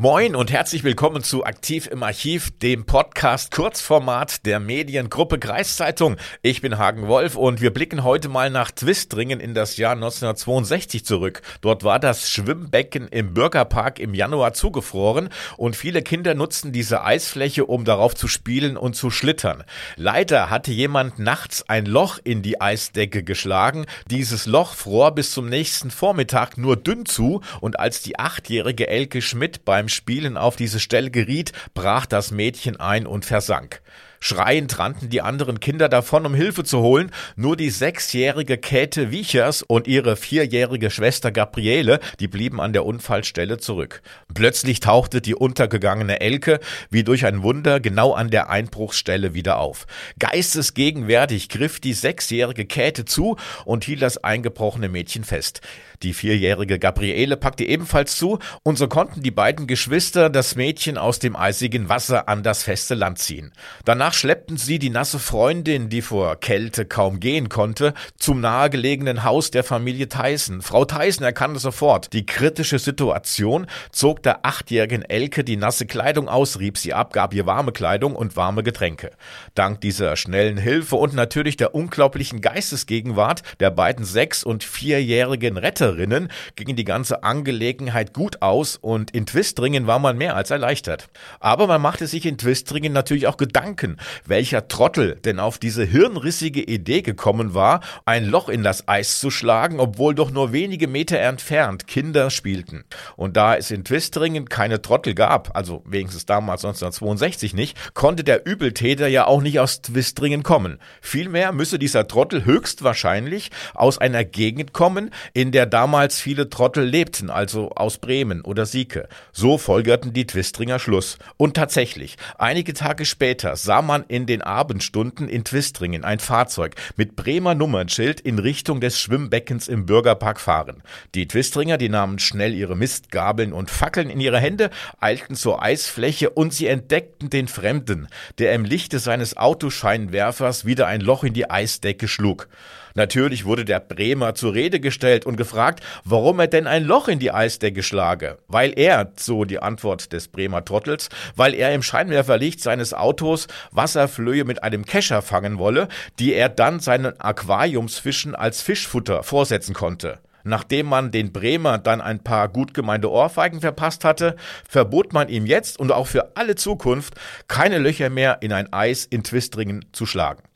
Moin und herzlich willkommen zu Aktiv im Archiv, dem Podcast Kurzformat der Mediengruppe Kreiszeitung. Ich bin Hagen Wolf und wir blicken heute mal nach Twistringen in das Jahr 1962 zurück. Dort war das Schwimmbecken im Bürgerpark im Januar zugefroren und viele Kinder nutzten diese Eisfläche, um darauf zu spielen und zu schlittern. Leider hatte jemand nachts ein Loch in die Eisdecke geschlagen. Dieses Loch fror bis zum nächsten Vormittag nur dünn zu und als die achtjährige Elke Schmidt beim Spielen auf diese Stelle geriet, brach das Mädchen ein und versank. Schreiend rannten die anderen Kinder davon, um Hilfe zu holen. Nur die sechsjährige Käthe Wiechers und ihre vierjährige Schwester Gabriele, die blieben an der Unfallstelle zurück. Plötzlich tauchte die untergegangene Elke wie durch ein Wunder genau an der Einbruchsstelle wieder auf. Geistesgegenwärtig griff die sechsjährige Käthe zu und hielt das eingebrochene Mädchen fest. Die vierjährige Gabriele packte ebenfalls zu und so konnten die beiden Geschwister das Mädchen aus dem eisigen Wasser an das feste Land ziehen. Danach Danach schleppten sie die nasse Freundin, die vor Kälte kaum gehen konnte, zum nahegelegenen Haus der Familie Tyson. Frau Tyson erkannte sofort die kritische Situation, zog der achtjährigen Elke die nasse Kleidung aus, rieb sie ab, gab ihr warme Kleidung und warme Getränke. Dank dieser schnellen Hilfe und natürlich der unglaublichen Geistesgegenwart der beiden sechs- und vierjährigen Retterinnen ging die ganze Angelegenheit gut aus und in Twistringen war man mehr als erleichtert. Aber man machte sich in Twistringen natürlich auch Gedanken, welcher Trottel denn auf diese hirnrissige Idee gekommen war, ein Loch in das Eis zu schlagen, obwohl doch nur wenige Meter entfernt Kinder spielten. Und da es in Twistringen keine Trottel gab, also wenigstens damals 1962 nicht, konnte der Übeltäter ja auch nicht aus Twistringen kommen. Vielmehr müsse dieser Trottel höchstwahrscheinlich aus einer Gegend kommen, in der damals viele Trottel lebten, also aus Bremen oder Sieke. So folgerten die Twistringer Schluss. Und tatsächlich, einige Tage später sah man in den Abendstunden in Twistringen ein Fahrzeug mit Bremer Nummernschild in Richtung des Schwimmbeckens im Bürgerpark fahren. Die Twistringer, die nahmen schnell ihre Mistgabeln und Fackeln in ihre Hände, eilten zur Eisfläche und sie entdeckten den Fremden, der im Lichte seines Autoscheinwerfers wieder ein Loch in die Eisdecke schlug. Natürlich wurde der Bremer zur Rede gestellt und gefragt, warum er denn ein Loch in die Eisdecke schlage. Weil er, so die Antwort des Bremer Trottels, weil er im Scheinwerferlicht seines Autos Wasserflöhe mit einem Kescher fangen wolle, die er dann seinen Aquariumsfischen als Fischfutter vorsetzen konnte. Nachdem man den Bremer dann ein paar gut gemeinte Ohrfeigen verpasst hatte, verbot man ihm jetzt und auch für alle Zukunft keine Löcher mehr in ein Eis in Twistringen zu schlagen.